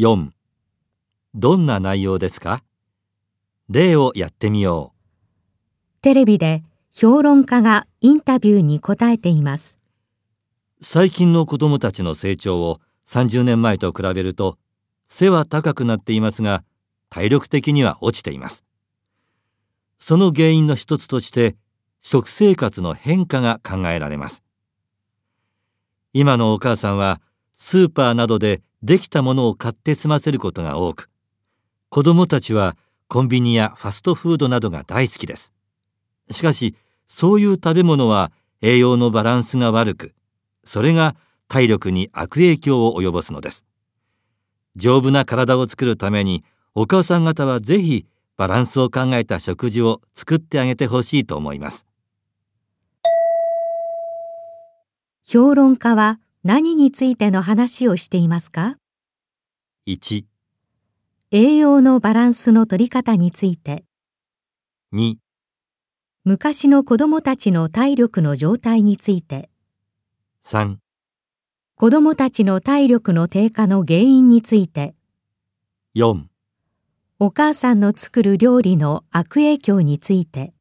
4どんな内容ですか？例をやってみよテレビで評論家がインタビューに答えています。う最近の子供たちの成長を30年前と比べると背は高くなっていますが体力的には落ちています。その原因の一つとして食生活の変化が考えられます。今のお母さんはスーパーなどでできたものを買って済ませることが多く子供たちはコンビニやファストフードなどが大好きです。しかしそういう食べ物は栄養のバランスが悪くそれが体力に悪影響を及ぼすのです。丈夫な体を作るためにお母さん方はぜひバランスを考えた食事を作ってあげてほしいと思います。評論家は何についての話をしていますか？1、栄養のバランスの取り方について、2、昔の子供たちの体力の状態について、3、子供たちの体力の低下の原因について、4お母さんの作る料理の悪影響について、